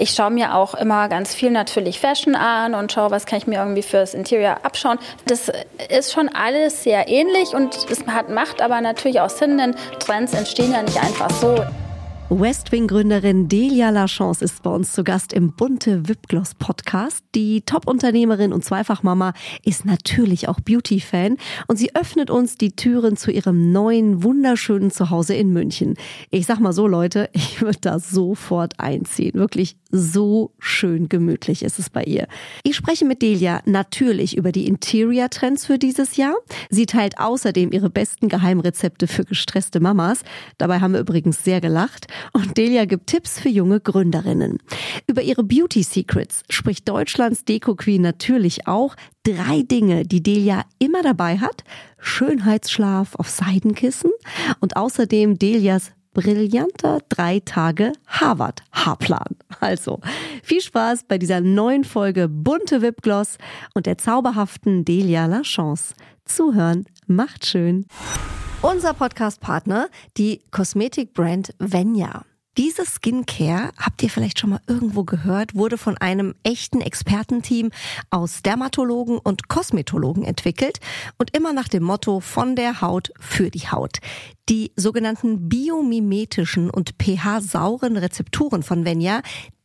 Ich schaue mir auch immer ganz viel natürlich Fashion an und schaue, was kann ich mir irgendwie fürs Interior abschauen. Das ist schon alles sehr ähnlich und es hat, macht aber natürlich auch Sinn, denn Trends entstehen ja nicht einfach so. Westwing-Gründerin Delia Lachance ist bei uns zu Gast im Bunte Wipgloss Podcast. Die Top-Unternehmerin und Zweifachmama ist natürlich auch Beauty-Fan und sie öffnet uns die Türen zu ihrem neuen, wunderschönen Zuhause in München. Ich sag mal so, Leute, ich würde da sofort einziehen. Wirklich so schön gemütlich ist es bei ihr. Ich spreche mit Delia natürlich über die Interior-Trends für dieses Jahr. Sie teilt außerdem ihre besten Geheimrezepte für gestresste Mamas. Dabei haben wir übrigens sehr gelacht. Und Delia gibt Tipps für junge Gründerinnen. Über ihre Beauty Secrets spricht Deutschlands Deko Queen natürlich auch. Drei Dinge, die Delia immer dabei hat. Schönheitsschlaf auf Seidenkissen und außerdem Delias brillanter drei Tage Harvard Haarplan. Also viel Spaß bei dieser neuen Folge bunte Wipgloss und der zauberhaften Delia Lachance. Zuhören macht schön. Unser Podcast-Partner, die Kosmetikbrand Venya. Diese Skincare, habt ihr vielleicht schon mal irgendwo gehört, wurde von einem echten Expertenteam aus Dermatologen und Kosmetologen entwickelt und immer nach dem Motto von der Haut für die Haut. Die sogenannten biomimetischen und pH-sauren Rezepturen von Venya,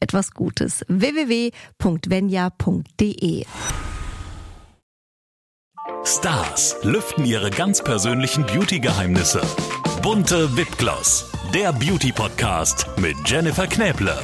etwas Gutes. www.venya.de Stars lüften ihre ganz persönlichen Beauty-Geheimnisse. Bunte Wipgloss, der Beauty-Podcast mit Jennifer Knäble.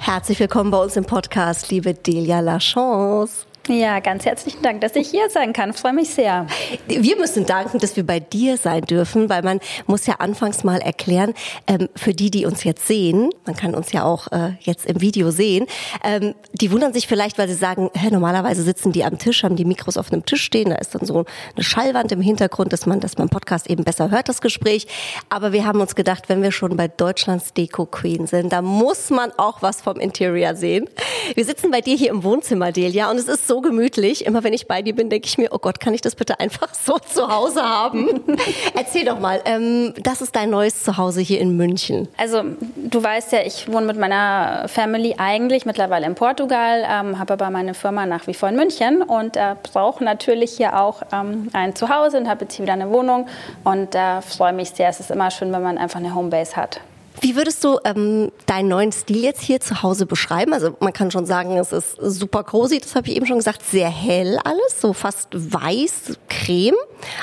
Herzlich willkommen bei uns im Podcast, liebe Delia Lachance. Ja, ganz herzlichen Dank, dass ich hier sein kann. freue mich sehr. Wir müssen danken, dass wir bei dir sein dürfen, weil man muss ja anfangs mal erklären, ähm, für die, die uns jetzt sehen, man kann uns ja auch äh, jetzt im Video sehen, ähm, die wundern sich vielleicht, weil sie sagen, hä, normalerweise sitzen die am Tisch, haben die Mikros auf einem Tisch stehen, da ist dann so eine Schallwand im Hintergrund, dass man, dass man Podcast eben besser hört, das Gespräch. Aber wir haben uns gedacht, wenn wir schon bei Deutschlands Deko Queen sind, da muss man auch was vom Interior sehen. Wir sitzen bei dir hier im Wohnzimmer, Delia, und es ist so gemütlich. Immer wenn ich bei dir bin, denke ich mir, oh Gott, kann ich das bitte einfach so zu Hause haben? Erzähl doch mal, ähm, das ist dein neues Zuhause hier in München. Also du weißt ja, ich wohne mit meiner Family eigentlich mittlerweile in Portugal, ähm, habe aber meine Firma nach wie vor in München und äh, brauche natürlich hier auch ähm, ein Zuhause und habe jetzt hier wieder eine Wohnung und äh, freue mich sehr. Es ist immer schön, wenn man einfach eine Homebase hat. Wie würdest du ähm, deinen neuen Stil jetzt hier zu Hause beschreiben? Also man kann schon sagen, es ist super cozy, das habe ich eben schon gesagt, sehr hell alles, so fast weiß, creme.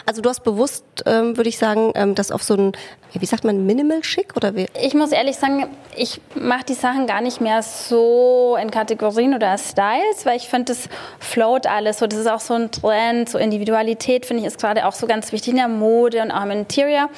Also du hast bewusst, ähm, würde ich sagen, ähm, das auf so ein, wie sagt man, minimal schick oder wie? Ich muss ehrlich sagen, ich mache die Sachen gar nicht mehr so in Kategorien oder Styles, weil ich finde, das float alles. So, das ist auch so ein Trend, so Individualität finde ich ist gerade auch so ganz wichtig in der Mode und auch im Interior.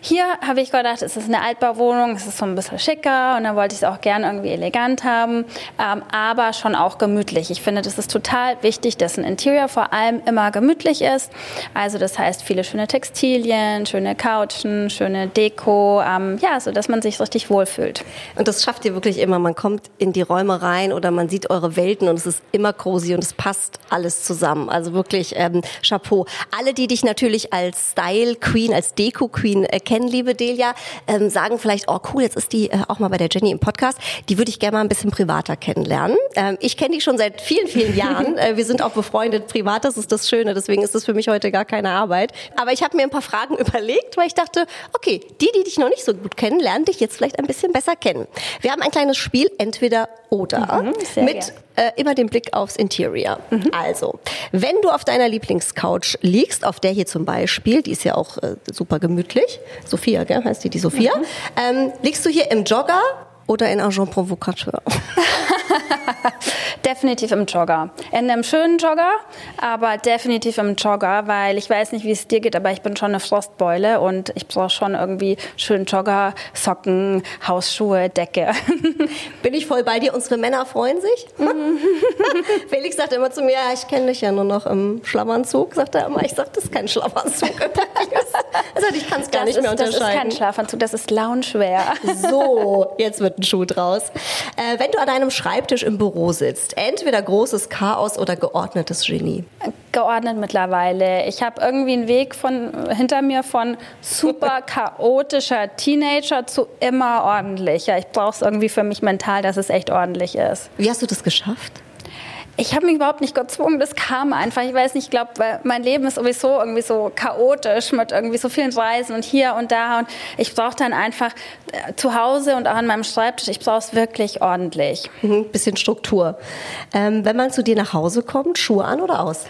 Hier habe ich gedacht, es ist eine Altbauwohnung Wohnung. Es ist so ein bisschen schicker und dann wollte ich es auch gerne irgendwie elegant haben, ähm, aber schon auch gemütlich. Ich finde, das ist total wichtig, dass ein Interior vor allem immer gemütlich ist. Also das heißt viele schöne Textilien, schöne Couchen, schöne Deko, ähm, ja, so dass man sich richtig wohlfühlt. Und das schafft ihr wirklich immer. Man kommt in die Räume rein oder man sieht eure Welten und es ist immer cozy und es passt alles zusammen. Also wirklich ähm, Chapeau. Alle, die dich natürlich als Style Queen, als Deko Queen äh, kennen, liebe Delia, ähm, sagen vielleicht, oh cool, jetzt ist die äh, auch mal bei der Jenny im Podcast. Die würde ich gerne mal ein bisschen privater kennenlernen. Ähm, ich kenne die schon seit vielen, vielen Jahren. äh, wir sind auch befreundet privat, das ist das Schöne. Deswegen ist das für mich heute gar keine Arbeit. Aber ich habe mir ein paar Fragen überlegt, weil ich dachte, okay, die, die dich noch nicht so gut kennen, lernen dich jetzt vielleicht ein bisschen besser kennen. Wir haben ein kleines Spiel, entweder oder, mhm, mit äh, immer den Blick aufs Interior. Mhm. Also, wenn du auf deiner Lieblingscouch liegst, auf der hier zum Beispiel, die ist ja auch äh, super gemütlich, Sophia, gell, heißt die, die Sophia, mhm. ähm, liegst du hier im Jogger oder in Agent Provocateur? definitiv im Jogger. In einem schönen Jogger, aber definitiv im Jogger, weil ich weiß nicht, wie es dir geht, aber ich bin schon eine Frostbeule und ich brauche schon irgendwie schönen Jogger, Socken, Hausschuhe, Decke. Bin ich voll bei dir. Unsere Männer freuen sich. Mhm. Felix sagt immer zu mir, ja, ich kenne dich ja nur noch im Schlafanzug. Sagt er immer, ich sage, das ist kein Schlafanzug. also ich kann es gar das nicht ist, mehr unterscheiden. Das ist kein Schlafanzug, das ist Loungewear. so, jetzt wird ein Schuh draus. Äh, wenn du an deinem Schreibtisch im Büro sitzt, entweder großes Chaos oder geordnetes Genie? Geordnet mittlerweile. Ich habe irgendwie einen Weg von, hinter mir von super chaotischer Teenager zu immer ordentlicher. Ich brauche es irgendwie für mich mental, dass es echt ordentlich ist. Wie hast du das geschafft? Ich habe mich überhaupt nicht gezwungen, das kam einfach. Ich weiß nicht, ich glaube, mein Leben ist sowieso irgendwie so chaotisch mit irgendwie so vielen Reisen und hier und da. Und ich brauche dann einfach äh, zu Hause und auch an meinem Schreibtisch, ich brauche es wirklich ordentlich. Mhm, bisschen Struktur. Ähm, wenn man zu dir nach Hause kommt, Schuhe an oder aus?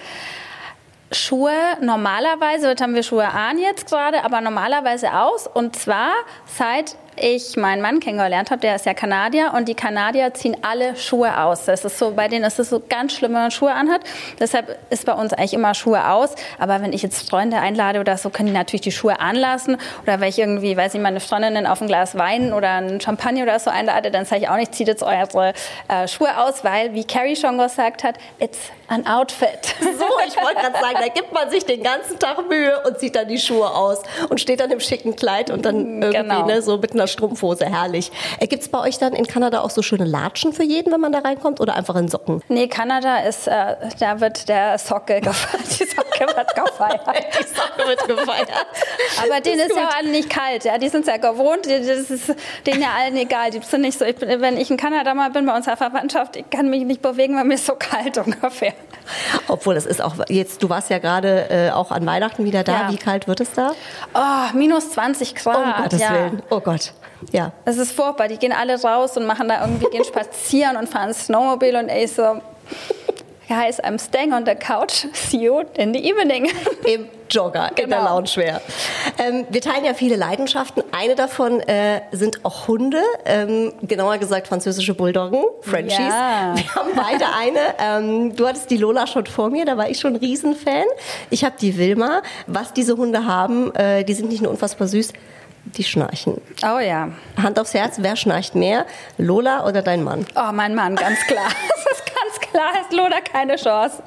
Schuhe normalerweise, heute haben wir Schuhe an jetzt gerade, aber normalerweise aus. Und zwar seit ich meinen Mann kennengelernt habe, der ist ja Kanadier und die Kanadier ziehen alle Schuhe aus. Das ist so, bei denen ist es so ganz schlimm, wenn man Schuhe anhat. Deshalb ist bei uns eigentlich immer Schuhe aus. Aber wenn ich jetzt Freunde einlade oder so, können die natürlich die Schuhe anlassen. Oder wenn ich irgendwie, weiß ich, meine Freundinnen auf ein Glas Wein oder ein Champagner oder so einlade, dann sage ich auch nicht, zieht jetzt eure äh, Schuhe aus, weil, wie Carrie schon gesagt hat, it's an Outfit. So, ich wollte gerade sagen, da gibt man sich den ganzen Tag Mühe und zieht dann die Schuhe aus und steht dann im schicken Kleid und dann irgendwie genau. ne, so mit einer Strumpfhose, herrlich. Äh, Gibt es bei euch dann in Kanada auch so schöne Latschen für jeden, wenn man da reinkommt oder einfach in Socken? Nee, Kanada ist, äh, da wird der Socke gefeiert. Die Socke wird gefeiert. die Socke wird gefeiert. Aber denen ist, ist ja alle nicht kalt. Ja, die sind ja gewohnt. Das ist denen ja allen egal. Die sind nicht so, ich bin, wenn ich in Kanada mal bin bei unserer Verwandtschaft, ich kann mich nicht bewegen, weil mir ist so kalt ungefähr. Obwohl, das ist auch jetzt, du warst ja gerade äh, auch an Weihnachten wieder da. Ja. Wie kalt wird es da? Oh, minus 20 Grad. Oh, Gottes ja. Willen. Oh Gott. Ja. Es ist furchtbar. Die gehen alle raus und machen da irgendwie, gehen spazieren und fahren Snowmobil und ey, so. Guys, I'm staying on the couch. See you in the evening. Im Jogger, genau. in der genau. Loungewear. Ähm, wir teilen ja viele Leidenschaften. Eine davon äh, sind auch Hunde, ähm, genauer gesagt französische Bulldoggen, Frenchies. Ja. Wir haben beide eine. Ähm, du hattest die Lola schon vor mir, da war ich schon ein Riesenfan. Ich habe die Wilma. Was diese Hunde haben, äh, die sind nicht nur unfassbar süß, die schnarchen. Oh ja. Hand aufs Herz, wer schnarcht mehr? Lola oder dein Mann? Oh, mein Mann, ganz klar. das ist ganz klar, hat Lola keine Chance.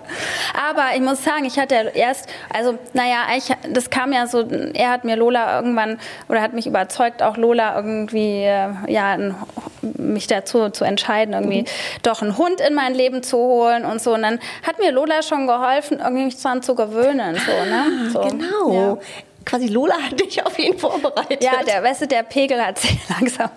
Aber ich muss sagen, ich hatte erst, also naja, ich, das kam ja so, er hat mir Lola irgendwann, oder hat mich überzeugt, auch Lola irgendwie, äh, ja, mich dazu zu entscheiden, irgendwie mhm. doch einen Hund in mein Leben zu holen und so. Und dann hat mir Lola schon geholfen, irgendwie mich daran zu gewöhnen. So, ne? Ah, so, genau. Ja quasi Lola hat dich auf ihn vorbereitet. Ja, der, weißt du, der Pegel hat sich langsam,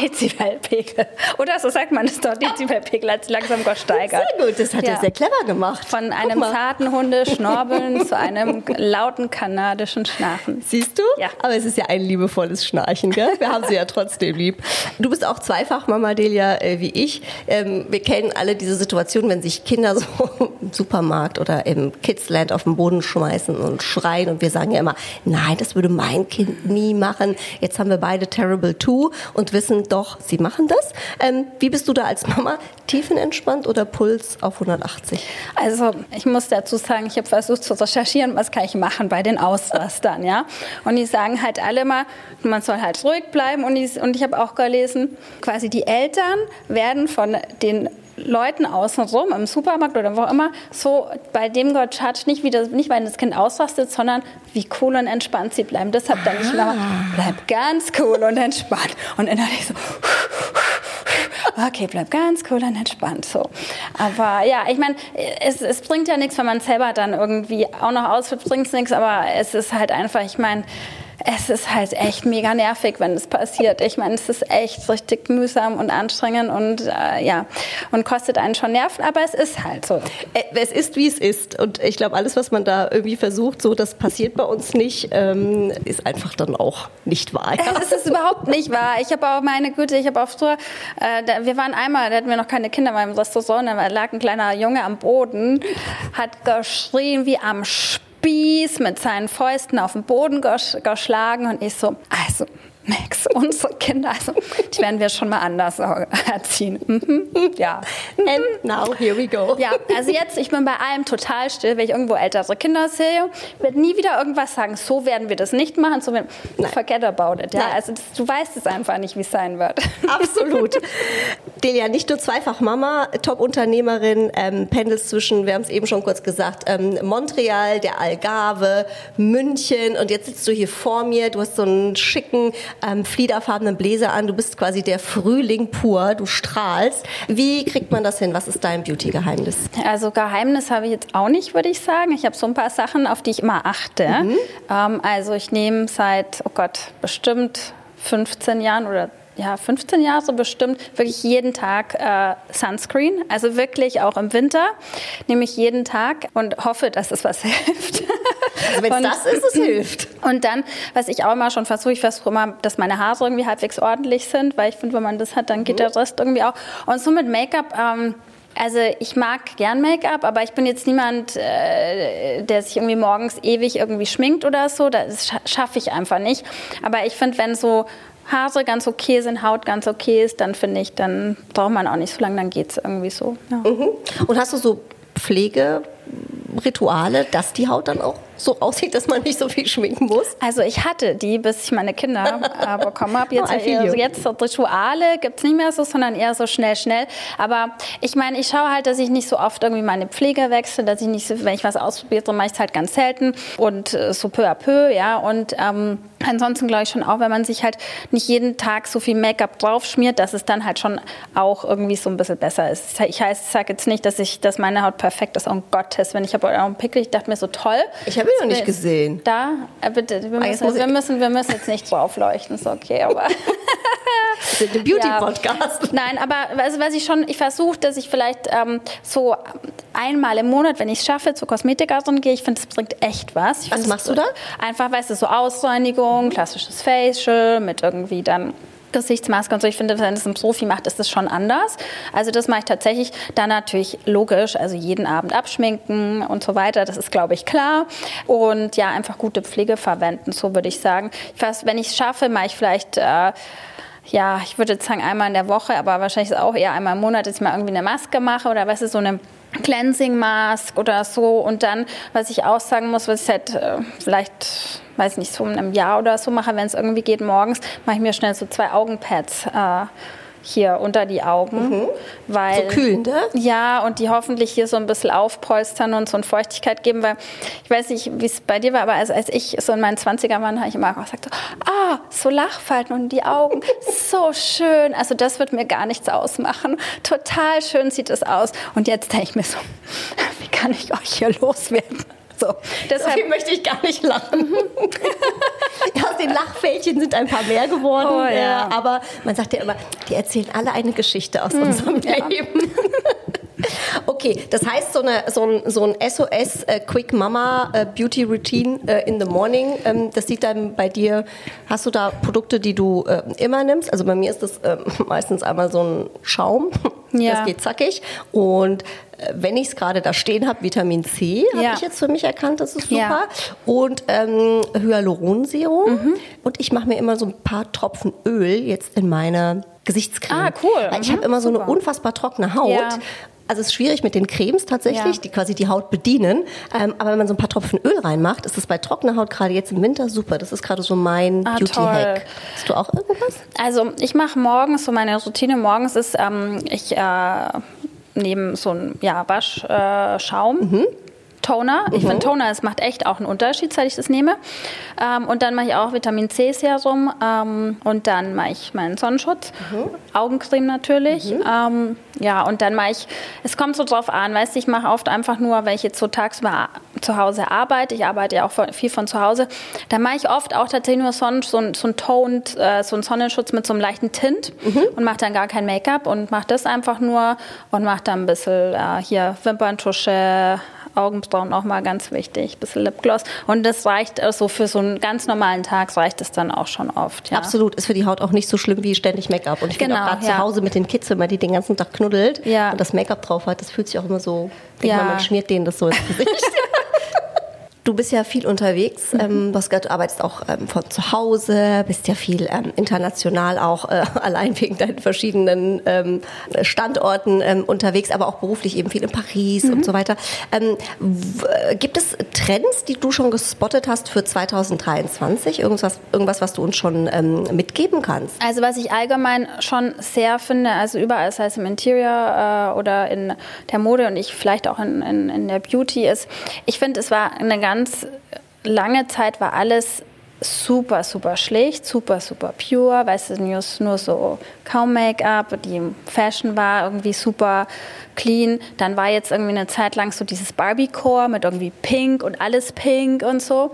Dezibelpegel. Oder so sagt man es doch, Dezibelpegel hat sich langsam gesteigert. Sehr gut, das hat ja. er sehr clever gemacht. Von einem zarten Hundeschnorbeln zu einem lauten kanadischen Schnarchen. Siehst du? Ja. Aber es ist ja ein liebevolles Schnarchen, gell? Wir haben sie ja trotzdem lieb. Du bist auch zweifach Mama Delia äh, wie ich. Ähm, wir kennen alle diese Situation, wenn sich Kinder so im Supermarkt oder im Kidsland auf den Boden schmeißen und schreien und wir sagen ja immer, nein, das würde mein Kind nie machen. Jetzt haben wir beide Terrible Two und wissen doch, sie machen das. Ähm, wie bist du da als Mama? Tiefenentspannt oder Puls auf 180? Also ich muss dazu sagen, ich habe versucht zu recherchieren, was kann ich machen bei den Ausrastern, ja. Und die sagen halt alle mal, man soll halt ruhig bleiben. Und ich, und ich habe auch gelesen, quasi die Eltern werden von den Leuten außenrum im Supermarkt oder wo immer so bei dem Gott schaut nicht wieder nicht weil das Kind ausrastet, sondern wie cool und entspannt sie bleiben. Deshalb dann ich immer bleib ganz cool und entspannt und innerlich so okay, bleib ganz cool und entspannt so. Aber ja, ich meine, es, es bringt ja nichts, wenn man selber dann irgendwie auch noch ausführt, bringt es nichts, aber es ist halt einfach, ich meine, es ist halt echt mega nervig, wenn es passiert. Ich meine, es ist echt richtig mühsam und anstrengend und äh, ja, und kostet einen schon Nerven, aber es ist halt so. Äh, es ist, wie es ist. Und ich glaube, alles, was man da irgendwie versucht, so, das passiert bei uns nicht, ähm, ist einfach dann auch nicht wahr. Ja. Es ist überhaupt nicht wahr. Ich habe auch meine Güte, ich habe auch früher, äh, da, wir waren einmal, da hatten wir noch keine Kinder beim Restaurant, da lag ein kleiner Junge am Boden, hat geschrien wie am Spieß mit seinen Fäusten auf den Boden geschlagen und ich so, also Max, unsere Kinder, also die werden wir schon mal anders erziehen. Mhm. Ja. And now here we go. Ja, also jetzt, ich bin bei allem total still, wenn ich irgendwo ältere Kinder sehe, werde nie wieder irgendwas sagen, so werden wir das nicht machen, so werden, forget about it. Ja, Nein. also das, du weißt es einfach nicht, wie es sein wird. Absolut. Delia, nicht nur zweifach Mama, Top-Unternehmerin, ähm, pendelst zwischen, wir haben es eben schon kurz gesagt, ähm, Montreal, der Algarve, München und jetzt sitzt du hier vor mir, du hast so einen schicken, ähm, fliederfarbenen Bläser an, du bist quasi der Frühling pur, du strahlst. Wie kriegt man das hin? Was ist dein Beauty-Geheimnis? Also Geheimnis habe ich jetzt auch nicht, würde ich sagen. Ich habe so ein paar Sachen, auf die ich immer achte. Mhm. Ähm, also ich nehme seit, oh Gott, bestimmt 15 Jahren oder ja, 15 Jahre so bestimmt, wirklich jeden Tag äh, Sunscreen. Also wirklich auch im Winter nehme ich jeden Tag und hoffe, dass es was hilft. Also wenn es das ist, es hilft. Und dann, was ich auch immer schon versuche, ich versuche immer, dass meine Haare irgendwie halbwegs ordentlich sind, weil ich finde, wenn man das hat, dann geht mhm. der Rest irgendwie auch. Und so mit Make-up, ähm, also ich mag gern Make-up, aber ich bin jetzt niemand, äh, der sich irgendwie morgens ewig irgendwie schminkt oder so. Das schaffe ich einfach nicht. Aber ich finde, wenn so Haare ganz okay sind, Haut ganz okay ist, dann finde ich, dann braucht man auch nicht so lange, dann geht es irgendwie so. Ja. Mhm. Und hast du so Pflegerituale, dass die Haut dann auch so aussieht, dass man nicht so viel schminken muss? Also ich hatte die, bis ich meine Kinder äh, bekommen habe. Jetzt, oh, also jetzt so Rituale gibt es nicht mehr so, sondern eher so schnell, schnell. Aber ich meine, ich schaue halt, dass ich nicht so oft irgendwie meine Pflege wechsle, dass ich nicht, so, wenn ich was ausprobiere, mache ich es halt ganz selten und äh, so peu à peu, ja. Und ähm, ansonsten glaube ich schon auch, wenn man sich halt nicht jeden Tag so viel Make-up draufschmiert, dass es dann halt schon auch irgendwie so ein bisschen besser ist. Ich heißt, ich sage jetzt nicht, dass ich, dass meine Haut perfekt ist. Um Gottes, wenn ich habe einen Pickel, ich dachte mir so toll. Ich habe ihn noch nicht gesehen. Da, äh, bitte, wir ah, müssen, wir müssen, wir müssen jetzt nicht draufleuchten, ist okay, aber. Der Beauty-Podcast. Ja. Nein, aber also, was ich schon, ich versuche, dass ich vielleicht ähm, so einmal im Monat, wenn ich es schaffe, zur Kosmetikerin gehe. Ich finde, das bringt echt was. Ich was machst du da? Einfach, weißt du, so Ausreinigung, klassisches Facial mit irgendwie dann Gesichtsmaske und so. Ich finde, wenn es ein Profi macht, ist das schon anders. Also das mache ich tatsächlich dann natürlich logisch, also jeden Abend abschminken und so weiter. Das ist, glaube ich, klar. Und ja, einfach gute Pflege verwenden, so würde ich sagen. Fast, wenn ich es schaffe, mache ich vielleicht äh, ja, ich würde jetzt sagen einmal in der Woche, aber wahrscheinlich ist es auch eher einmal im Monat, dass ich mal irgendwie eine Maske mache oder was ist so eine Cleansing Mask oder so. Und dann, was ich auch sagen muss, was ich halt äh, vielleicht, weiß nicht, so in einem Jahr oder so mache, wenn es irgendwie geht, morgens, mache ich mir schnell so zwei Augenpads. Äh, hier unter die Augen. Mhm. Weil, so kühlend, ne? Ja, und die hoffentlich hier so ein bisschen aufpolstern und so eine Feuchtigkeit geben, weil ich weiß nicht, wie es bei dir war, aber als, als ich so in meinen 20er war, habe ich immer gesagt, so, ah, so Lachfalten und die Augen, so schön. Also das wird mir gar nichts ausmachen. Total schön sieht es aus. Und jetzt denke ich mir so, wie kann ich euch hier loswerden? So, deshalb möchte ich gar nicht lachen. ja, aus den Lachfältchen sind ein paar mehr geworden. Oh, ja. aber man sagt ja immer, die erzählen alle eine Geschichte aus mhm, unserem ja. Leben. Okay, das heißt, so, eine, so ein, so ein SOS äh, Quick Mama äh, Beauty Routine äh, in the Morning, ähm, das sieht dann bei dir, hast du da Produkte, die du äh, immer nimmst? Also bei mir ist das ähm, meistens einmal so ein Schaum, ja. das geht zackig. Und äh, wenn ich es gerade da stehen habe, Vitamin C habe ja. ich jetzt für mich erkannt, das ist super. Ja. Und ähm, Hyaluronserum. Mhm. Und ich mache mir immer so ein paar Tropfen Öl jetzt in meine Gesichtscreme. Ah, cool. Weil ich habe mhm. immer so eine unfassbar trockene Haut. Ja. Also es ist schwierig mit den Cremes tatsächlich, ja. die quasi die Haut bedienen. Ähm, aber wenn man so ein paar Tropfen Öl reinmacht, ist es bei trockener Haut gerade jetzt im Winter super. Das ist gerade so mein ah, Beauty-Hack. Hast du auch irgendwas? Also ich mache morgens, so meine Routine morgens ist, ähm, ich äh, nehme so einen ja, Waschschaum. Äh, mhm. Toner. Ich finde mhm. Toner, es macht echt auch einen Unterschied, seit ich das nehme. Ähm, und dann mache ich auch Vitamin C Serum ähm, und dann mache ich meinen Sonnenschutz, mhm. Augencreme natürlich. Mhm. Ähm, ja, und dann mache ich, es kommt so drauf an, weißt du, ich mache oft einfach nur, wenn ich jetzt so tagsüber zu Hause arbeite, ich arbeite ja auch viel von zu Hause, dann mache ich oft auch tatsächlich nur Sonnen, so, ein, so ein Toned, äh, so einen Sonnenschutz mit so einem leichten Tint mhm. und mache dann gar kein Make-up und mache das einfach nur und mache dann ein bisschen äh, hier Wimperntusche, Augenbrauen auch mal ganz wichtig, ein bisschen Lipgloss. Und das reicht also für so einen ganz normalen Tag, reicht es dann auch schon oft. Ja. Absolut, ist für die Haut auch nicht so schlimm wie ständig Make-up. Und ich genau, finde auch gerade ja. zu Hause mit den Kids, wenn man die den ganzen Tag knuddelt ja. und das Make-up drauf hat, das fühlt sich auch immer so, ja. man, man schmiert denen das so ins Gesicht. Du bist ja viel unterwegs. Mhm. Ähm, du hast gesagt, du arbeitest auch ähm, von zu Hause, bist ja viel ähm, international auch äh, allein wegen deinen verschiedenen ähm, Standorten ähm, unterwegs, aber auch beruflich eben viel in Paris mhm. und so weiter. Ähm, gibt es Trends, die du schon gespottet hast für 2023? Irgendwas, irgendwas was du uns schon mitgeben kannst? Also was ich allgemein schon sehr finde, also überall, sei es im Interior äh, oder in der Mode und ich vielleicht auch in, in, in der Beauty ist, ich finde, es war eine ganz lange Zeit war alles super, super schlicht, super, super pure, weißt du, nur, nur so kaum Make-up, die Fashion war irgendwie super clean. Dann war jetzt irgendwie eine Zeit lang so dieses Barbie-Core mit irgendwie Pink und alles Pink und so.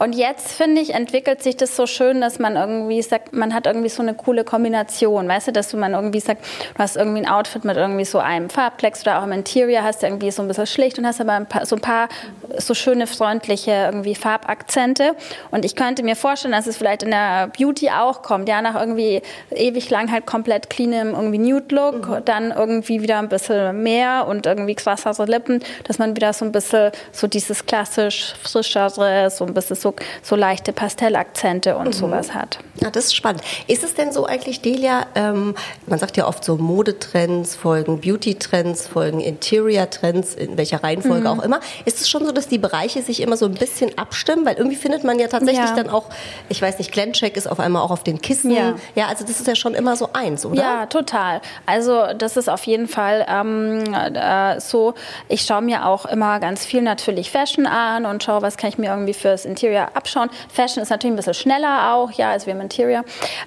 Und jetzt, finde ich, entwickelt sich das so schön, dass man irgendwie sagt, man hat irgendwie so eine coole Kombination, weißt du, dass du man irgendwie sagt, du hast irgendwie ein Outfit mit irgendwie so einem Farbplex oder auch im Interior hast du irgendwie so ein bisschen schlicht und hast aber ein paar, so ein paar so schöne, freundliche irgendwie Farbakzente. Und ich könnte mir vorstellen, dass es vielleicht in der Beauty auch kommt, ja, nach irgendwie ewig lang halt komplett cleanem irgendwie Nude-Look, mhm. dann irgendwie wieder ein bisschen mehr und irgendwie krassere Lippen, dass man wieder so ein bisschen so dieses klassisch frischere, so ein bisschen so so, so leichte Pastellakzente und mhm. sowas hat. Ja, das ist spannend. Ist es denn so eigentlich, Delia, ähm, man sagt ja oft so Modetrends folgen Beauty-Trends, folgen Interior-Trends, in welcher Reihenfolge mhm. auch immer. Ist es schon so, dass die Bereiche sich immer so ein bisschen abstimmen? Weil irgendwie findet man ja tatsächlich ja. dann auch, ich weiß nicht, Glencheck ist auf einmal auch auf den Kissen. Ja. ja, also das ist ja schon immer so eins, oder? Ja, total. Also das ist auf jeden Fall ähm, äh, so. Ich schaue mir auch immer ganz viel natürlich Fashion an und schaue, was kann ich mir irgendwie fürs Interior Interior abschauen. Fashion ist natürlich ein bisschen schneller auch, ja, als wir im Interior.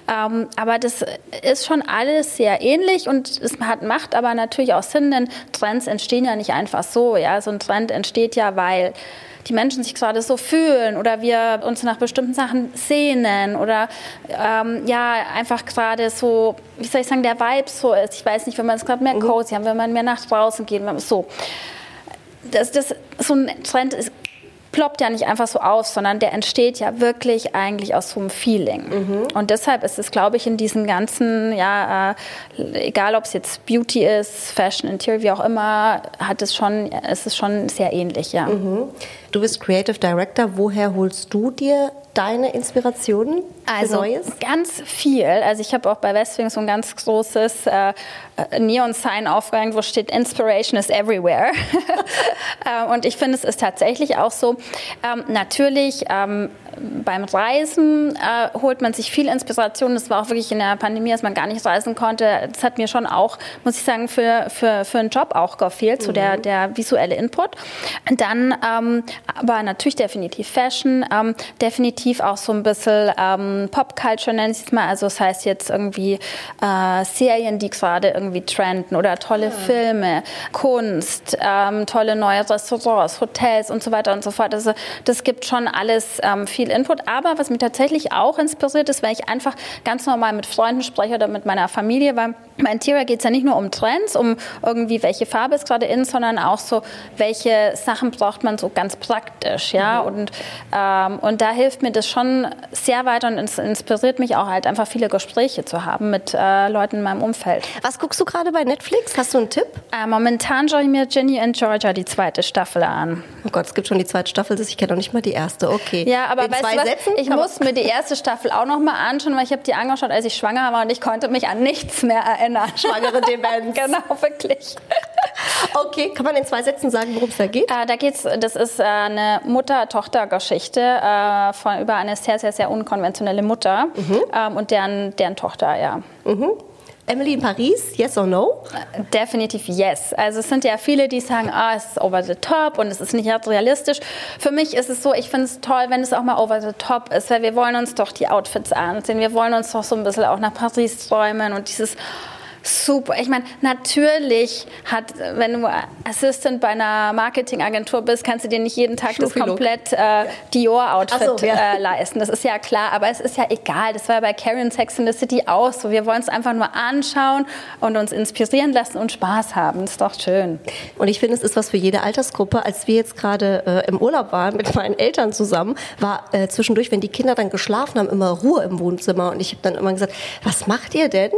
Ähm, aber das ist schon alles sehr ähnlich und es hat, macht aber natürlich auch Sinn, denn Trends entstehen ja nicht einfach so. Ja, so ein Trend entsteht ja, weil die Menschen sich gerade so fühlen oder wir uns nach bestimmten Sachen sehnen oder ähm, ja, einfach gerade so, wie soll ich sagen, der Vibe so ist. Ich weiß nicht, wenn man es gerade mehr mhm. cozy haben, wenn man mehr nach draußen geht, so. Das, das, so ein Trend ist ploppt ja nicht einfach so auf, sondern der entsteht ja wirklich eigentlich aus so einem Feeling. Mhm. Und deshalb ist es, glaube ich, in diesen ganzen, ja, äh, egal ob es jetzt Beauty ist, Fashion, Interior, wie auch immer, hat es schon, es ist schon sehr ähnlich, ja. Mhm. Du bist Creative Director. Woher holst du dir deine Inspirationen also, Neues? Ganz viel. Also ich habe auch bei Westwing so ein ganz großes äh, äh Neon-Sign aufgehängt, wo steht Inspiration is everywhere. Äh, und ich finde, es ist tatsächlich auch so. Ähm, natürlich ähm, beim Reisen äh, holt man sich viel Inspiration. Das war auch wirklich in der Pandemie, als man gar nicht reisen konnte. Das hat mir schon auch, muss ich sagen, für, für, für einen Job auch gefehlt, mhm. so der, mhm. der visuelle Input. Und dann ähm, aber natürlich definitiv Fashion, ähm, definitiv auch so ein bisschen ähm, Pop-Culture nenne ich es mal. Also das heißt jetzt irgendwie äh, Serien, die gerade irgendwie trenden oder tolle ja. Filme, Kunst, ähm, tolle neue Restaurants, Hotels und so weiter und so fort. Also das gibt schon alles ähm, viel Input. Aber was mich tatsächlich auch inspiriert ist, weil ich einfach ganz normal mit Freunden spreche oder mit meiner Familie, weil bei Interior geht es ja nicht nur um Trends, um irgendwie welche Farbe ist gerade in, sondern auch so, welche Sachen braucht man so ganz praktisch, ja. Mhm. Und, ähm, und da hilft mir das schon sehr weiter und es inspiriert mich auch halt einfach viele Gespräche zu haben mit äh, Leuten in meinem Umfeld. Was guckst du gerade bei Netflix? Hast du einen Tipp? Äh, momentan schaue ich mir Ginny and Georgia die zweite Staffel an. Oh Gott, es gibt schon die zweite Staffel, ich kenne noch nicht mal die erste. Okay. Ja, aber weißt du was? Sätzen? Ich muss mir die erste Staffel auch noch mal anschauen, weil ich habe die angeschaut, als ich schwanger war und ich konnte mich an nichts mehr erinnern erinnern. Schwangere Demenz. genau, wirklich. Okay, kann man in zwei Sätzen sagen, worum es da geht? Äh, da geht's, das ist äh, eine Mutter-Tochter-Geschichte äh, von über eine sehr, sehr, sehr unkonventionelle Mutter mhm. ähm, und deren, deren Tochter, ja. Mhm. Emily in Paris, yes or no? Definitiv yes. Also es sind ja viele, die sagen, ah, es ist over the top und es ist nicht realistisch. Für mich ist es so, ich finde es toll, wenn es auch mal over the top ist, weil wir wollen uns doch die Outfits ansehen. Wir wollen uns doch so ein bisschen auch nach Paris träumen und dieses super. Ich meine, natürlich hat, wenn du Assistant bei einer Marketingagentur bist, kannst du dir nicht jeden Tag das komplett äh, Dior-Outfit so, ja. äh, leisten. Das ist ja klar, aber es ist ja egal. Das war ja bei Carrie und Sex in the City auch so. Wir wollen es einfach nur anschauen und uns inspirieren lassen und Spaß haben. Das ist doch schön. Und ich finde, es ist was für jede Altersgruppe. Als wir jetzt gerade äh, im Urlaub waren mit meinen Eltern zusammen, war äh, zwischendurch, wenn die Kinder dann geschlafen haben, immer Ruhe im Wohnzimmer. Und ich habe dann immer gesagt, was macht ihr denn?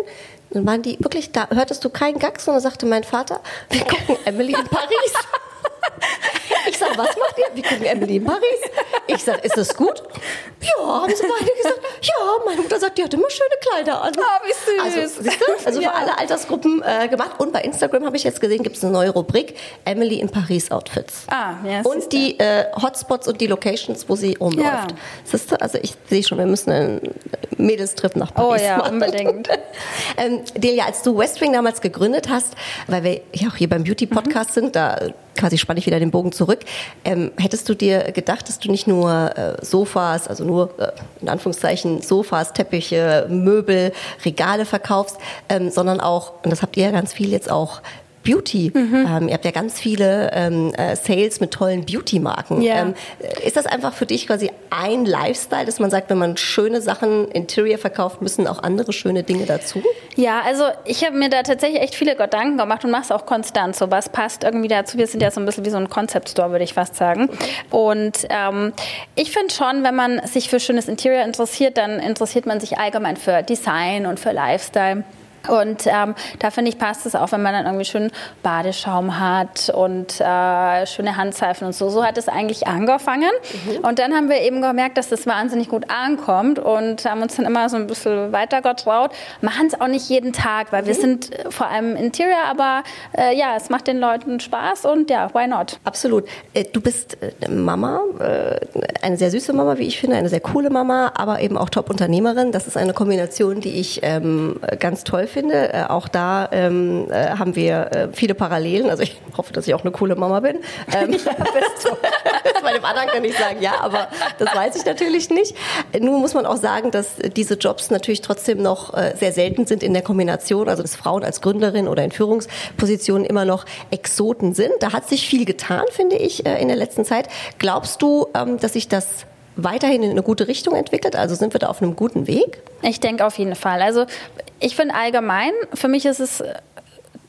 Dann waren die wirklich da, hörtest du keinen Gags, sondern sagte mein Vater, wir gucken Emily in Paris. Ich sag, was macht ihr? Wir gucken Emily in Paris. Ich sag, ist das gut? Ja, haben sie beide gesagt. Ja, meine Mutter sagt, die hatte immer schöne Kleider an. Oh, wie süß. Also, siehst du? also für alle Altersgruppen äh, gemacht. Und bei Instagram habe ich jetzt gesehen, gibt es eine neue Rubrik, Emily in Paris Outfits. Ah, ja. Und die äh, Hotspots und die Locations, wo sie rumläuft. Ja. Siehst du? Also ich sehe schon, wir müssen einen Mädelstrip nach Paris Oh ja, machen. unbedingt. ähm, Delia, als du Westwing damals gegründet hast, weil wir ja auch hier beim Beauty-Podcast mhm. sind, da quasi spanne ich wieder den Bogen zurück. Ähm, hättest du dir gedacht, dass du nicht nur äh, Sofas, also nur äh, in Anführungszeichen Sofas, Teppiche, Möbel, Regale verkaufst, ähm, sondern auch, und das habt ihr ja ganz viel jetzt auch Beauty. Mhm. Ähm, ihr habt ja ganz viele ähm, äh, Sales mit tollen Beauty-Marken. Ja. Ähm, ist das einfach für dich quasi ein Lifestyle, dass man sagt, wenn man schöne Sachen, Interior verkauft, müssen auch andere schöne Dinge dazu? Ja, also ich habe mir da tatsächlich echt viele Gedanken gemacht und mache es auch konstant. So was passt irgendwie dazu. Wir sind ja so ein bisschen wie so ein Concept Store, würde ich fast sagen. Und ähm, ich finde schon, wenn man sich für schönes Interior interessiert, dann interessiert man sich allgemein für Design und für Lifestyle. Und ähm, da finde ich, passt es auch, wenn man dann irgendwie schön Badeschaum hat und äh, schöne Handseifen und so. So hat es eigentlich angefangen. Mhm. Und dann haben wir eben gemerkt, dass das wahnsinnig gut ankommt und haben uns dann immer so ein bisschen weiter getraut. Machen es auch nicht jeden Tag, weil mhm. wir sind vor allem Interior, aber äh, ja, es macht den Leuten Spaß und ja, why not? Absolut. Äh, du bist äh, Mama, äh, eine sehr süße Mama, wie ich finde, eine sehr coole Mama, aber eben auch Top-Unternehmerin. Das ist eine Kombination, die ich ähm, ganz toll finde finde. Äh, auch da ähm, äh, haben wir äh, viele Parallelen. Also ich hoffe, dass ich auch eine coole Mama bin. Ähm, ja, bist du. Bei dem anderen kann ich sagen, ja, aber das weiß ich natürlich nicht. Nun muss man auch sagen, dass diese Jobs natürlich trotzdem noch äh, sehr selten sind in der Kombination. Also dass Frauen als Gründerin oder in Führungspositionen immer noch Exoten sind. Da hat sich viel getan, finde ich, äh, in der letzten Zeit. Glaubst du, ähm, dass sich das weiterhin in eine gute Richtung entwickelt? Also sind wir da auf einem guten Weg? Ich denke auf jeden Fall. Also ich finde allgemein, für mich ist es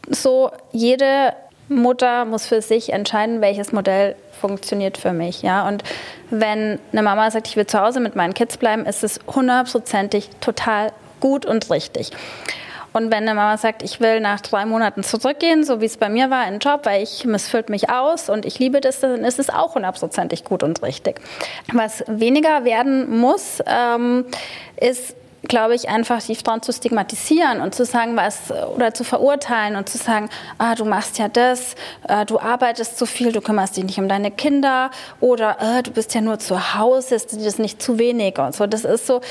so, jede Mutter muss für sich entscheiden, welches Modell funktioniert für mich. Ja? Und wenn eine Mama sagt, ich will zu Hause mit meinen Kids bleiben, ist es hundertprozentig total gut und richtig. Und wenn eine Mama sagt, ich will nach drei Monaten zurückgehen, so wie es bei mir war, in den Job, weil ich, es füllt mich aus und ich liebe das, dann ist es auch hundertprozentig gut und richtig. Was weniger werden muss, ähm, ist glaube ich, einfach die Frauen zu stigmatisieren und zu sagen, was oder zu verurteilen und zu sagen, ah, du machst ja das, äh, du arbeitest zu viel, du kümmerst dich nicht um deine Kinder oder äh, du bist ja nur zu Hause, ist dir das nicht zu wenig und so. Das ist so,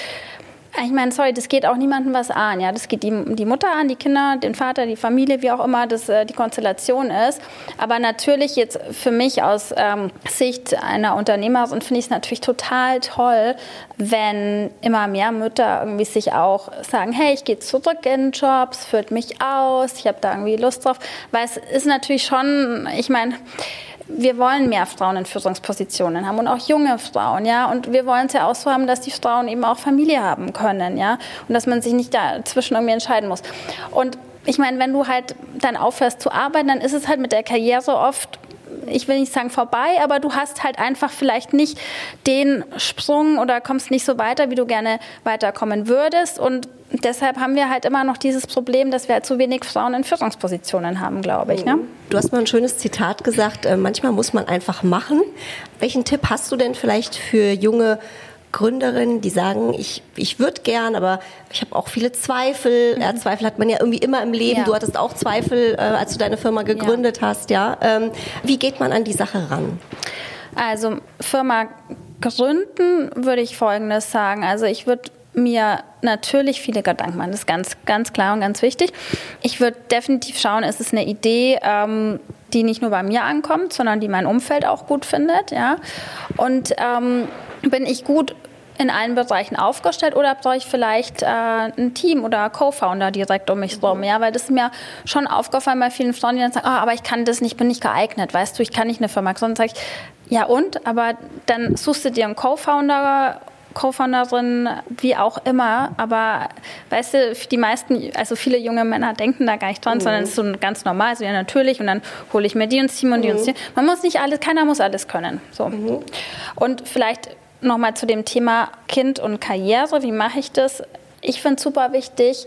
ich meine, sorry, das geht auch niemandem was an. Ja, das geht die, die Mutter an, die Kinder, den Vater, die Familie, wie auch immer das äh, die Konstellation ist. Aber natürlich jetzt für mich aus ähm, Sicht einer Unternehmerin finde ich es natürlich total toll, wenn immer mehr Mütter irgendwie sich auch sagen, hey, ich gehe zurück in Jobs, führt mich aus, ich habe da irgendwie Lust drauf, weil es ist natürlich schon, ich meine wir wollen mehr Frauen in Führungspositionen haben und auch junge Frauen, ja. Und wir wollen es ja auch so haben, dass die Frauen eben auch Familie haben können, ja. Und dass man sich nicht dazwischen irgendwie entscheiden muss. Und ich meine, wenn du halt dann aufhörst zu arbeiten, dann ist es halt mit der Karriere oft ich will nicht sagen vorbei, aber du hast halt einfach vielleicht nicht den Sprung oder kommst nicht so weiter, wie du gerne weiterkommen würdest. Und deshalb haben wir halt immer noch dieses Problem, dass wir halt zu wenig Frauen in Führungspositionen haben, glaube ich. Ne? Du hast mal ein schönes Zitat gesagt, äh, manchmal muss man einfach machen. Welchen Tipp hast du denn vielleicht für junge Gründerinnen, die sagen, ich, ich würde gern, aber ich habe auch viele Zweifel. Mhm. Ja, Zweifel hat man ja irgendwie immer im Leben. Ja. Du hattest auch Zweifel, äh, als du deine Firma gegründet ja. hast. Ja, ähm, Wie geht man an die Sache ran? Also Firma gründen würde ich Folgendes sagen. Also ich würde mir natürlich viele Gedanken machen. Das ist ganz, ganz klar und ganz wichtig. Ich würde definitiv schauen, ist es eine Idee, ähm, die nicht nur bei mir ankommt, sondern die mein Umfeld auch gut findet. Ja? Und ähm, bin ich gut in allen Bereichen aufgestellt oder brauche ich vielleicht äh, ein Team oder Co-Founder direkt um mich herum? Ja, weil das ist mir schon aufgefallen bei vielen Frauen, die dann sagen, oh, aber ich kann das nicht, bin nicht geeignet, weißt du, ich kann nicht eine Firma gründen. Sag ich, ja und? Aber dann suchst du dir einen Co-Founder Co-Founderin, wie auch immer. Aber weißt du, die meisten, also viele junge Männer denken da gar nicht dran, mhm. sondern es ist so ganz normal, so ja natürlich. Und dann hole ich mir die ins Team und die mhm. ins Team. Man muss nicht alles, keiner muss alles können. So. Mhm. Und vielleicht nochmal zu dem Thema Kind und Karriere. Wie mache ich das? Ich finde es super wichtig,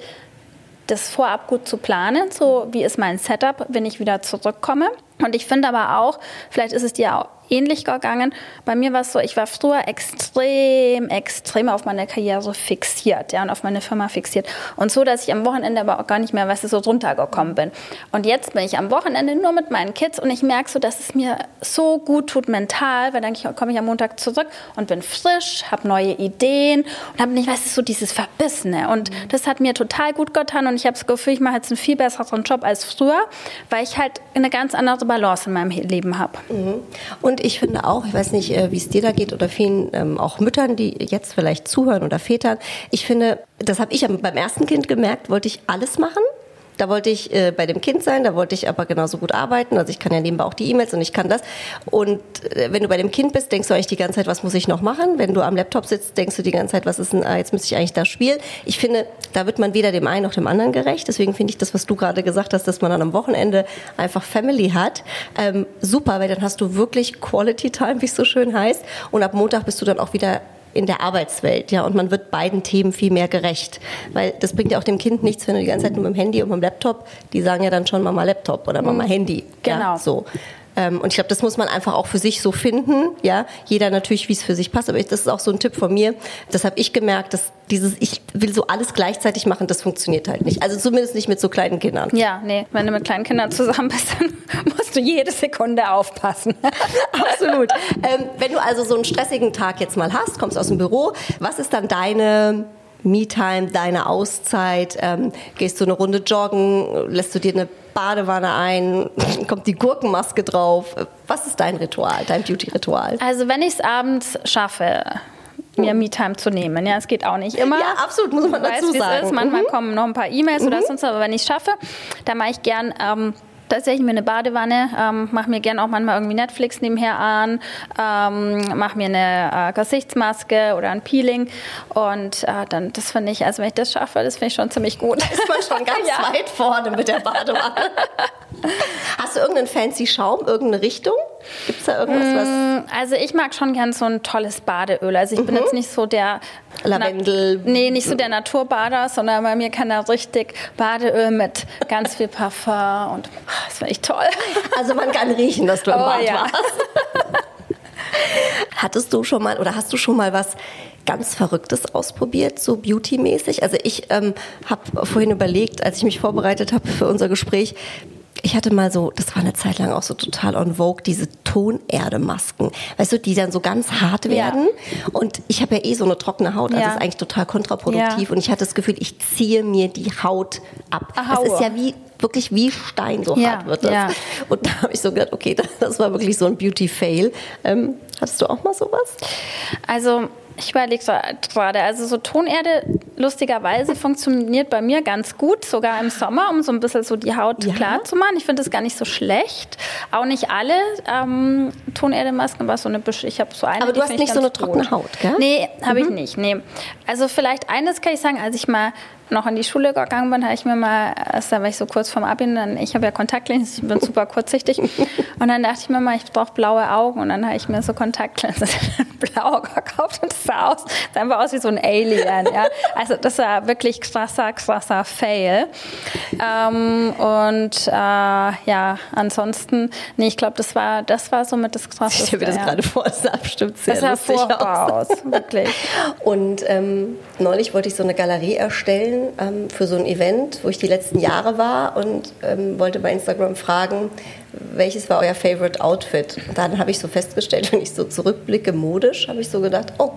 das vorab gut zu planen. So, wie ist mein Setup, wenn ich wieder zurückkomme? Und ich finde aber auch, vielleicht ist es dir auch ähnlich gegangen. Bei mir war es so, ich war früher extrem, extrem auf meine Karriere fixiert, ja, und auf meine Firma fixiert. Und so, dass ich am Wochenende aber auch gar nicht mehr, weißt du, so runtergekommen bin. Und jetzt bin ich am Wochenende nur mit meinen Kids und ich merke so, dass es mir so gut tut mental, weil dann komme ich am Montag zurück und bin frisch, habe neue Ideen und habe nicht, weißt du, so dieses Verbissene. Und das hat mir total gut getan und ich habe das Gefühl, ich mache jetzt einen viel besseren Job als früher, weil ich halt eine ganz andere Balance in meinem Leben habe. Mhm. Und ich finde auch, ich weiß nicht, äh, wie es dir da geht oder vielen ähm, auch Müttern, die jetzt vielleicht zuhören oder Vätern, ich finde, das habe ich beim ersten Kind gemerkt, wollte ich alles machen da wollte ich äh, bei dem Kind sein, da wollte ich aber genauso gut arbeiten. Also ich kann ja nebenbei auch die E-Mails und ich kann das. Und äh, wenn du bei dem Kind bist, denkst du eigentlich die ganze Zeit, was muss ich noch machen? Wenn du am Laptop sitzt, denkst du die ganze Zeit, was ist denn, ah, jetzt müsste ich eigentlich da spielen. Ich finde, da wird man weder dem einen noch dem anderen gerecht. Deswegen finde ich das, was du gerade gesagt hast, dass man dann am Wochenende einfach Family hat, ähm, super, weil dann hast du wirklich Quality Time, wie es so schön heißt. Und ab Montag bist du dann auch wieder in der Arbeitswelt, ja, und man wird beiden Themen viel mehr gerecht, weil das bringt ja auch dem Kind nichts, wenn du die ganze Zeit nur mit dem Handy und mit dem Laptop, die sagen ja dann schon Mama Laptop oder Mama mhm. Handy, genau, ja, so. Ähm, und ich glaube, das muss man einfach auch für sich so finden. Ja, jeder natürlich, wie es für sich passt. Aber das ist auch so ein Tipp von mir. Das habe ich gemerkt, dass dieses, ich will so alles gleichzeitig machen, das funktioniert halt nicht. Also zumindest nicht mit so kleinen Kindern. Ja, nee, wenn du mit kleinen Kindern zusammen bist, dann musst du jede Sekunde aufpassen. Absolut. Ähm, wenn du also so einen stressigen Tag jetzt mal hast, kommst aus dem Büro, was ist dann deine Me-Time, deine Auszeit? Ähm, gehst du eine Runde joggen? Lässt du dir eine Badewanne ein? Kommt die Gurkenmaske drauf? Was ist dein Ritual, dein Beauty-Ritual? Also wenn ich es abends schaffe, mir Me-Time zu nehmen. Ja, es geht auch nicht immer. Ja, absolut, muss man dazu weiß, sagen. Ist. Manchmal mhm. kommen noch ein paar E-Mails mhm. oder sonst, aber wenn ich es schaffe, dann mache ich gern ähm, tatsächlich mir eine Badewanne, ähm, mache mir gerne auch manchmal irgendwie Netflix nebenher an, ähm, mache mir eine äh, Gesichtsmaske oder ein Peeling und äh, dann, das finde ich, also wenn ich das schaffe, das finde ich schon ziemlich gut. Da ist man schon ganz ja. weit vorne mit der Badewanne. Hast du irgendeinen fancy Schaum, irgendeine Richtung? Gibt es da irgendwas, was... Mm, also ich mag schon gern so ein tolles Badeöl. Also ich mhm. bin jetzt nicht so der... Lavendel. Na, nee, nicht so der Naturbader, sondern bei mir kann da richtig Badeöl mit ganz viel Parfum und ah, das finde ich toll. Also man kann riechen, dass du im oh, Bad ja. warst. Hattest du schon mal oder hast du schon mal was ganz Verrücktes ausprobiert, so beauty-mäßig? Also ich ähm, habe vorhin überlegt, als ich mich vorbereitet habe für unser Gespräch, ich hatte mal so, das war eine Zeit lang auch so total on vogue, diese Tonerde-Masken. Weißt du, die dann so ganz hart werden. Ja. Und ich habe ja eh so eine trockene Haut, also ja. ist eigentlich total kontraproduktiv. Ja. Und ich hatte das Gefühl, ich ziehe mir die Haut ab. Aha, das ist ja wie wirklich wie Stein, so hart wird das. Und da habe ich so gedacht, okay, das war wirklich so ein Beauty-Fail. Ähm, hattest du auch mal sowas? Also ich überlege gerade, also so Tonerde lustigerweise funktioniert bei mir ganz gut, sogar im Sommer, um so ein bisschen so die Haut ja. klar zu machen. Ich finde das gar nicht so schlecht. Auch nicht alle ähm, Tonerde-Masken, aber so eine ich habe so eine. Aber du hast nicht so eine trockene Haut, gell? Nee, habe mhm. ich nicht. Nee. Also vielleicht eines kann ich sagen, als ich mal noch in die Schule gegangen bin, habe ich mir mal, da war ich so kurz vorm Abi, dann, ich habe ja Kontaktlinsen, ich bin super kurzsichtig. Und dann dachte ich mir mal, ich brauche blaue Augen. Und dann habe ich mir so Kontaktlinsen blau gekauft und das sah aus, das einfach aus wie so ein Alien. Ja? Also das war wirklich krasser, krasser Fail. Ähm, und äh, ja, ansonsten, nee, ich glaube, das war, das war somit das krasseste. Ich stelle mir das ja. gerade vor, es sah bestimmt sehr das lustig aus. aus. Wirklich. Und ähm, neulich wollte ich so eine Galerie erstellen ähm, für so ein Event, wo ich die letzten Jahre war und ähm, wollte bei Instagram fragen, welches war euer Favorite Outfit? Und dann habe ich so festgestellt, wenn ich so zurückblicke, modisch, habe ich so gedacht, oh,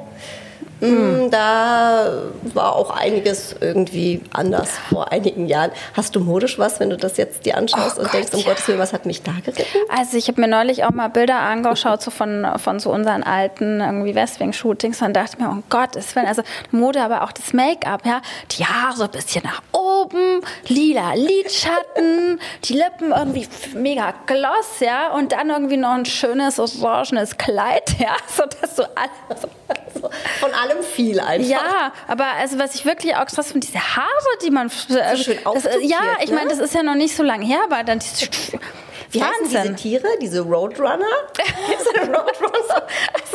Mhm. Da war auch einiges irgendwie anders vor einigen Jahren. Hast du modisch was, wenn du das jetzt dir anschaust oh und Gott, denkst, um ja. Gottes Willen, was hat mich da geritten? Also ich habe mir neulich auch mal Bilder angeschaut so von, von so unseren alten irgendwie Westwing-Shootings und dachte mir, oh Gott, ist wenn also Mode, aber auch das Make-up, ja, die Haare so ein bisschen nach oben, lila Lidschatten, die Lippen irgendwie mega gloss, ja, und dann irgendwie noch ein schönes orangenes Kleid, ja, so dass du alles so von allem viel einfach. Ja, aber also was ich wirklich auch krass finde, diese Haare, die man so also, schön das, Ja, ich meine, ne? das ist ja noch nicht so lange her, aber dann diese wie Wahnsinn. heißen diese Tiere? Diese Roadrunner? diese Roadrunner?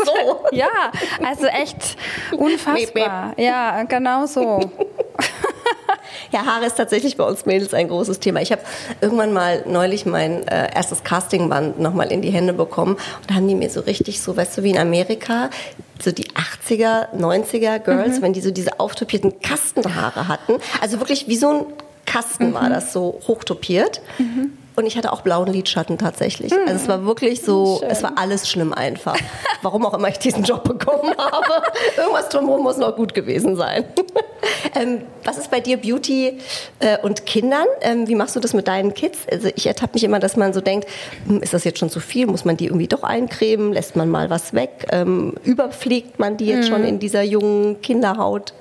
so. Ja, also echt unfassbar. Ja, genau so. Ja, Haare ist tatsächlich bei uns Mädels ein großes Thema. Ich habe irgendwann mal neulich mein äh, erstes Castingband nochmal in die Hände bekommen und da haben die mir so richtig so, weißt du, wie in Amerika, so die 80er, 90er Girls, mhm. wenn die so diese auftopierten Kastenhaare hatten. Also wirklich wie so ein Kasten mhm. war das so hochtopiert. Mhm. Und ich hatte auch blauen Lidschatten tatsächlich. Mhm. Also es war wirklich so, Schön. es war alles schlimm einfach. Warum auch immer ich diesen Job bekommen habe. Irgendwas drumherum muss noch gut gewesen sein. ähm, was ist bei dir Beauty äh, und Kindern? Ähm, wie machst du das mit deinen Kids? Also ich ertappe mich immer, dass man so denkt, hm, ist das jetzt schon zu viel? Muss man die irgendwie doch eincremen? Lässt man mal was weg? Ähm, überpflegt man die jetzt schon mhm. in dieser jungen Kinderhaut?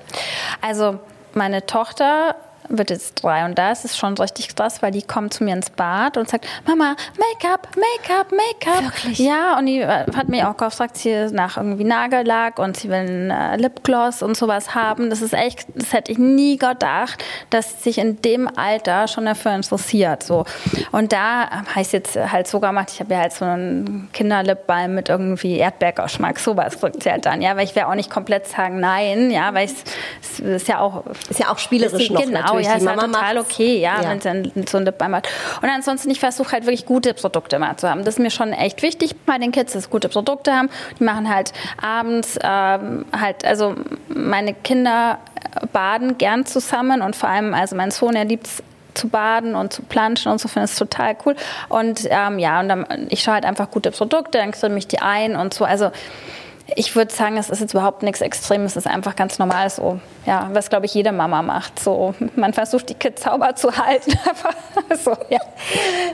Also meine Tochter wird jetzt drei und da ist es schon richtig krass, weil die kommt zu mir ins Bad und sagt, Mama, Make-up, Make-up, Make-up. Wirklich? Ja, und die äh, hat mir auch gefragt, sie nach irgendwie Nagellack und sie will einen äh, Lipgloss und sowas haben. Das ist echt, das hätte ich nie gedacht, dass sie sich in dem Alter schon dafür interessiert. So. Und da habe ich jetzt halt so gemacht, ich habe ja halt so einen Kinderlipbalm mit irgendwie Erdbeergeschmack, sowas kriegt sie halt dann, ja, weil ich werde auch nicht komplett sagen nein, ja, weil es ist ja auch... Ist ja auch spielerisch noch genau, natürlich. Ja, die ist Mama halt total macht's. okay, ja, ja. wenn sie so ein Lipbalm hat. Und ansonsten, ich versuche halt wirklich gute Produkte mal zu haben. Das ist mir schon echt wichtig bei den Kids, dass gute Produkte haben. Die machen halt abends ähm, halt, also meine Kinder baden gern zusammen und vor allem, also mein Sohn, er liebt es zu baden und zu planschen und so finde ich es total cool. Und ähm, ja, und dann, ich schaue halt einfach gute Produkte, dann kriege ich die ein und so. Also ich würde sagen, es ist jetzt überhaupt nichts Extremes, es ist einfach ganz normal so. Ja, was glaube ich jede Mama macht. So, man versucht die Kids sauber zu halten. so, ja.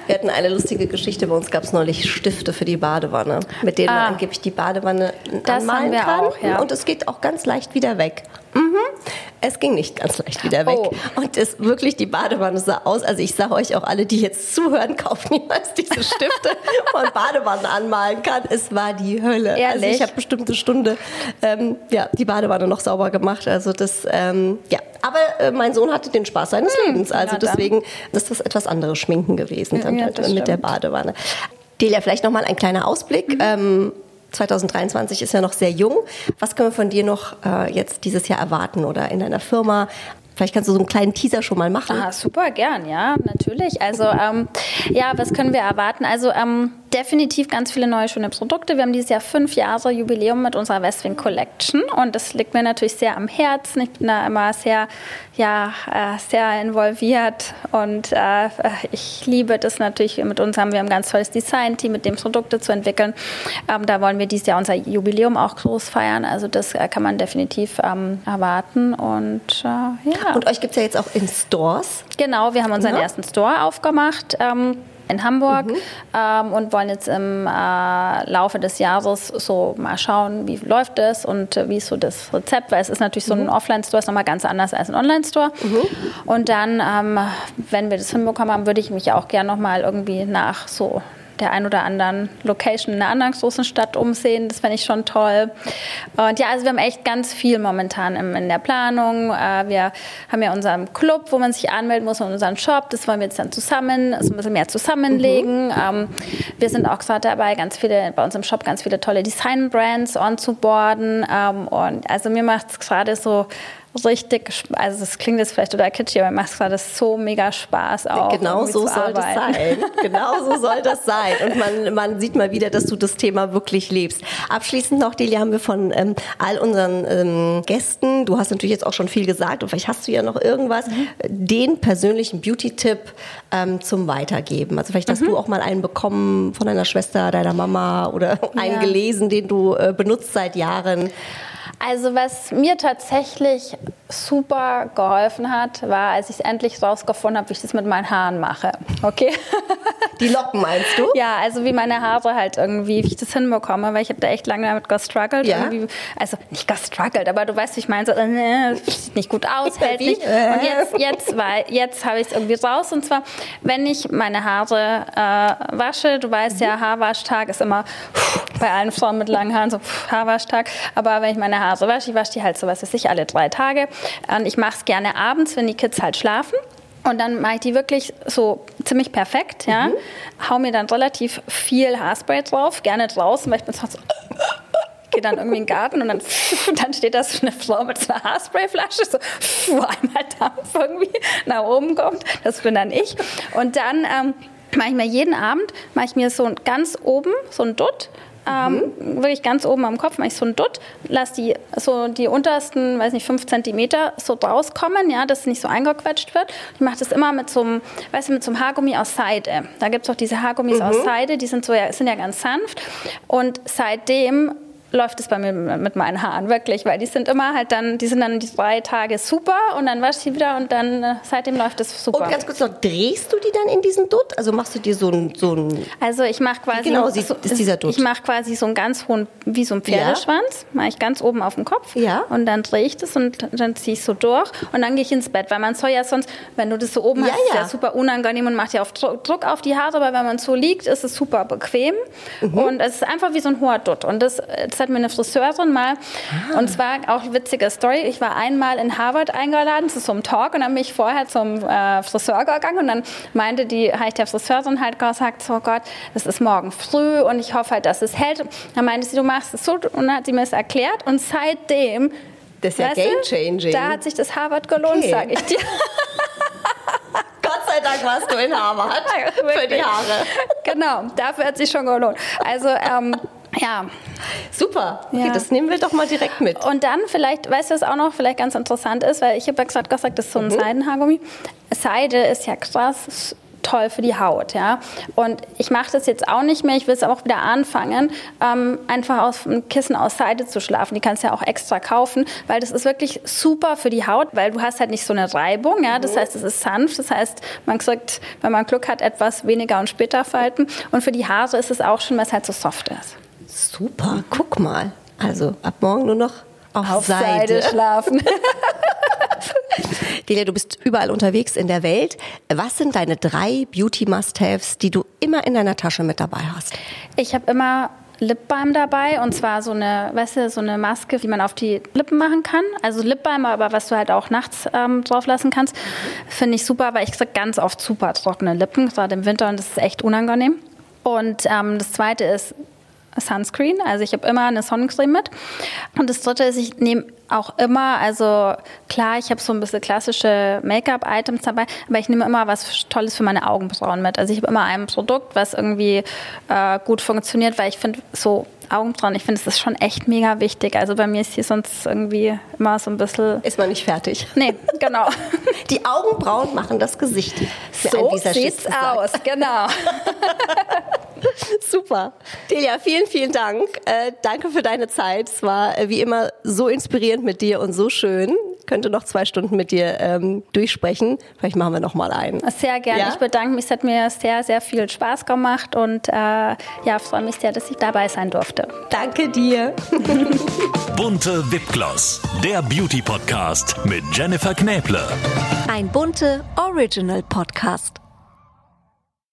Wir hatten eine lustige Geschichte. Bei uns gab es neulich Stifte für die Badewanne, mit denen ah, man angeblich die Badewanne das anmalen wir kann. Auch, ja. Und es geht auch ganz leicht wieder weg. Mhm. Es ging nicht ganz leicht wieder weg. Oh. Und es wirklich, die Badewanne sah aus. Also ich sage euch auch alle, die jetzt zuhören, kauft niemals diese Stifte, wo man Badewannen anmalen kann. Es war die Hölle. Ehrlich? Also ich habe bestimmt eine Stunde ähm, ja, die Badewanne noch sauber gemacht. Also das, ähm, ja. Aber äh, mein Sohn hatte den Spaß seines hm, Lebens. Also deswegen ist das etwas anderes Schminken gewesen ja, dann ja, halt mit der Badewanne. Delia, vielleicht nochmal ein kleiner Ausblick. Mhm. Ähm, 2023 ist ja noch sehr jung. Was können wir von dir noch äh, jetzt dieses Jahr erwarten oder in deiner Firma? Vielleicht kannst du so einen kleinen Teaser schon mal machen. Ah, super, gern, ja, natürlich. Also, ähm, ja, was können wir erwarten? Also, ähm, definitiv ganz viele neue schöne Produkte. Wir haben dieses Jahr fünf Jahre Jubiläum mit unserer Westwing Collection und das liegt mir natürlich sehr am Herzen. Ich bin da immer sehr, ja, äh, sehr involviert und äh, ich liebe das natürlich. Mit uns haben wir ein ganz tolles Design-Team, mit dem Produkte zu entwickeln. Ähm, da wollen wir dieses Jahr unser Jubiläum auch groß feiern. Also das äh, kann man definitiv ähm, erwarten und äh, ja. Und euch gibt es ja jetzt auch in Stores. Genau, wir haben unseren ja. ersten Store aufgemacht. Ähm, in Hamburg mhm. ähm, und wollen jetzt im äh, Laufe des Jahres so mal schauen, wie läuft es und äh, wie ist so das Rezept, weil es ist natürlich so ein mhm. Offline-Store, ist nochmal ganz anders als ein Online-Store. Mhm. Und dann, ähm, wenn wir das hinbekommen haben, würde ich mich auch gerne nochmal irgendwie nach so der ein oder anderen Location in einer anderen großen Stadt umsehen. Das fände ich schon toll. Und ja, also wir haben echt ganz viel momentan in der Planung. Äh, wir haben ja unseren Club, wo man sich anmelden muss und unseren Shop. Das wollen wir jetzt dann zusammen, so ein bisschen mehr zusammenlegen. Mhm. Wir sind auch gerade dabei, ganz viele, bei uns im Shop ganz viele tolle Design-Brands onzuboarden. Ähm, und also mir macht es gerade so richtig, also das klingt jetzt vielleicht total kitschig, aber macht gerade so mega Spaß auch. Genau so soll das sein. Genau so soll das sein. Und man, man sieht mal wieder, dass du das Thema wirklich lebst. Abschließend noch, Delia, haben wir von ähm, all unseren ähm, Gästen, du hast natürlich jetzt auch schon viel gesagt und vielleicht hast du ja noch irgendwas, mhm. den persönlichen Beauty-Tipp ähm, zum Weitergeben. Also vielleicht hast mhm. du auch mal einen bekommen von deiner Schwester, deiner Mama oder einen ja. gelesen, den du äh, benutzt seit Jahren. Also was mir tatsächlich super geholfen hat, war, als ich es endlich rausgefunden habe, wie ich das mit meinen Haaren mache. Okay? Die Locken meinst du? Ja, also wie meine Haare halt irgendwie, wie ich das hinbekomme, weil ich habe da echt lange damit gestruggelt. Ja? Also nicht gestruggelt, aber du weißt, wie ich meine, so, äh, sieht nicht gut aus, hält nicht. Und jetzt, jetzt, jetzt habe ich es irgendwie raus. Und zwar, wenn ich meine Haare äh, wasche, du weißt ja, Haarwaschtag ist immer bei allen Frauen mit langen Haaren so Haarwaschtag. Aber wenn ich meine Haare wasche, ich wasche die halt so, was weiß ich, alle drei Tage. Und ich mache es gerne abends, wenn die Kids halt schlafen. Und dann mache ich die wirklich so ziemlich perfekt, ja. Mhm. Hau mir dann relativ viel Haarspray drauf, gerne draußen, weil ich bin sonst so gehe dann irgendwie in den Garten und dann, dann steht da so eine Frau mit so einer Haarsprayflasche, so einmal Dampf irgendwie nach oben kommt. Das bin dann ich. Und dann ähm, mache ich mir jeden Abend, mache ich mir so ganz oben so ein Dutt ähm, mhm. wirklich ganz oben am Kopf mache ich so ein Dutt, lasse die, so die untersten, weiß nicht, fünf Zentimeter so rauskommen, ja, dass es nicht so eingequetscht wird. Ich mache das immer mit so einem, weißt du, mit so einem Haargummi aus Seide. Da gibt es auch diese Haargummis mhm. aus Seide, die sind, so, ja, sind ja ganz sanft. Und seitdem läuft es bei mir mit meinen Haaren, wirklich, weil die sind immer halt dann, die sind dann die drei Tage super und dann wasche ich sie wieder und dann äh, seitdem läuft es super. Und ganz kurz noch, drehst du die dann in diesen Dutt? Also machst du dir so ein... So ein also ich mache quasi... Genau, so, ist dieser Dutt? Ich mache quasi so einen ganz hohen, wie so ein Pferdeschwanz, ja. mache ich ganz oben auf dem Kopf ja. und dann drehe ich das und dann ziehe ich so durch und dann gehe ich ins Bett, weil man soll ja sonst, wenn du das so oben ja, hast, ist ja super unangenehm und macht ja auf Druck auf die Haare, aber wenn man so liegt, ist es super bequem mhm. und es ist einfach wie so ein hoher Dutt und das, das hat mir eine Friseurin mal. Ah. Und zwar auch eine witzige Story. Ich war einmal in Harvard eingeladen zu so einem Talk und dann bin ich vorher zum äh, Friseur gegangen und dann meinte die, habe ich der Friseurin halt gesagt, so Gott, es ist morgen früh und ich hoffe halt, dass es hält. Dann meinte sie, du machst es so und dann hat sie mir es erklärt und seitdem das ist ja game changing. Da hat sich das Harvard gelohnt, okay. sage ich dir. Gott sei Dank warst du in Harvard für die Haare. Genau, dafür hat sich schon gelohnt. Also ähm, ja. Super. Okay, ja. das nehmen wir doch mal direkt mit. Und dann vielleicht, weißt du, was auch noch vielleicht ganz interessant ist, weil ich habe ja gesagt, gesagt, das ist so ein mhm. Seidenhaargummi. Seide ist ja krass toll für die Haut, ja. Und ich mache das jetzt auch nicht mehr. Ich will es auch wieder anfangen, ähm, einfach aus einem Kissen aus Seide zu schlafen. Die kannst du ja auch extra kaufen, weil das ist wirklich super für die Haut, weil du hast halt nicht so eine Reibung, ja. Das mhm. heißt, es ist sanft. Das heißt, man sagt, wenn man Glück hat, etwas weniger und später falten. Und für die Haare ist es auch schon, weil es halt so soft ist. Super, guck mal. Also ab morgen nur noch auf, auf Seide. Seide schlafen. Delia, du bist überall unterwegs in der Welt. Was sind deine drei Beauty-Must-Haves, die du immer in deiner Tasche mit dabei hast? Ich habe immer Lipbalm dabei und zwar so eine, weißt du, so eine Maske, die man auf die Lippen machen kann. Also Lipbalm, aber was du halt auch nachts ähm, drauf lassen kannst, finde ich super, weil ich kriege ganz oft super trockene Lippen, gerade im Winter und das ist echt unangenehm. Und ähm, das zweite ist Sunscreen. Also ich habe immer eine Sonnencreme mit. Und das dritte ist, ich nehme auch immer, also klar, ich habe so ein bisschen klassische Make-up-Items dabei, aber ich nehme immer was Tolles für meine Augenbrauen mit. Also ich habe immer ein Produkt, was irgendwie äh, gut funktioniert, weil ich finde, so Augenbrauen, ich finde, es ist schon echt mega wichtig. Also bei mir ist hier sonst irgendwie immer so ein bisschen... Ist man nicht fertig. Nee, genau. Die Augenbrauen machen das Gesicht. So sieht's aus, genau. Super. Delia, vielen, vielen Dank. Äh, danke für deine Zeit. Es war äh, wie immer so inspirierend mit dir und so schön. Könnte noch zwei Stunden mit dir ähm, durchsprechen. Vielleicht machen wir noch mal einen. Sehr gerne. Ja? Ich bedanke mich. Es hat mir sehr, sehr viel Spaß gemacht und äh, ja, freue mich sehr, dass ich dabei sein durfte. Danke dir. Bunte Wipgloss, der Beauty Podcast mit Jennifer Knäble. Ein bunte Original Podcast.